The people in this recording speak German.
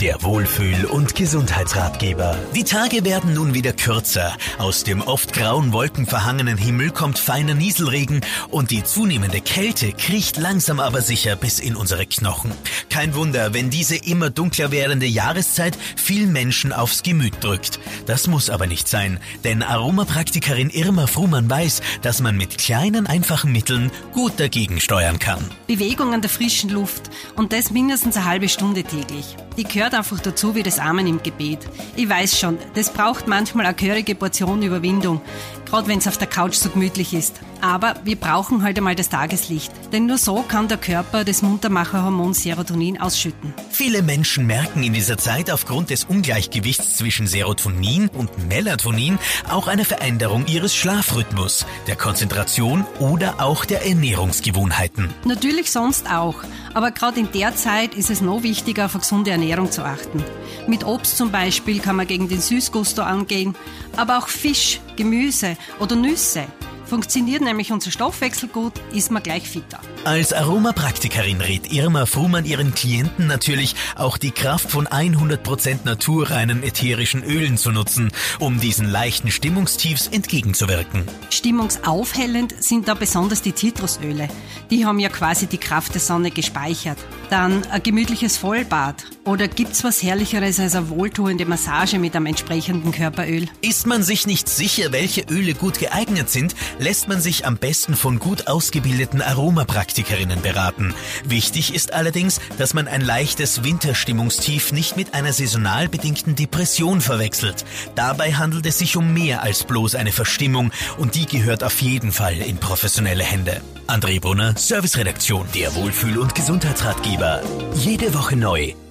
Der Wohlfühl- und Gesundheitsratgeber. Die Tage werden nun wieder kürzer. Aus dem oft grauen wolkenverhangenen Himmel kommt feiner Nieselregen und die zunehmende Kälte kriecht langsam aber sicher bis in unsere Knochen. Kein Wunder, wenn diese immer dunkler werdende Jahreszeit viel Menschen aufs Gemüt drückt. Das muss aber nicht sein, denn Aromapraktikerin Irma Fruhmann weiß, dass man mit kleinen, einfachen Mitteln gut dagegen steuern kann. Bewegung an der frischen Luft und das mindestens eine halbe Stunde täglich. Die gehört einfach dazu wie das Amen im Gebet. Ich weiß schon, das braucht manchmal eine gehörige Portion Überwindung, gerade wenn es auf der Couch so gemütlich ist. Aber wir brauchen halt einmal das Tageslicht, denn nur so kann der Körper das Muntermacherhormon Serotonin ausschütten. Viele Menschen merken in dieser Zeit aufgrund des Ungleichgewichts zwischen Serotonin und Melatonin auch eine Veränderung ihres Schlafrhythmus, der Konzentration oder auch der Ernährungsgewohnheiten. Natürlich sonst auch, aber gerade in der Zeit ist es noch wichtiger, auf eine gesunde Ernährung zu achten. Mit Obst zum Beispiel kann man gegen den Süßgusto angehen, aber auch Fisch, Gemüse oder Nüsse. Funktioniert nämlich unser Stoffwechsel gut, ist man gleich fitter. Als Aromapraktikerin rät Irma Fruhmann ihren Klienten natürlich auch die Kraft von 100% naturreinen ätherischen Ölen zu nutzen, um diesen leichten Stimmungstiefs entgegenzuwirken. Stimmungsaufhellend sind da besonders die Zitrusöle. Die haben ja quasi die Kraft der Sonne gespeichert. Dann ein gemütliches Vollbad. Oder gibt's was Herrlicheres als eine wohltuende Massage mit einem entsprechenden Körperöl? Ist man sich nicht sicher, welche Öle gut geeignet sind, lässt man sich am besten von gut ausgebildeten Aromapraktikerinnen beraten. Wichtig ist allerdings, dass man ein leichtes Winterstimmungstief nicht mit einer saisonal bedingten Depression verwechselt. Dabei handelt es sich um mehr als bloß eine Verstimmung und die gehört auf jeden Fall in professionelle Hände. André Brunner, Serviceredaktion, der Wohlfühl- und Gesundheitsratgeber. Jede Woche neu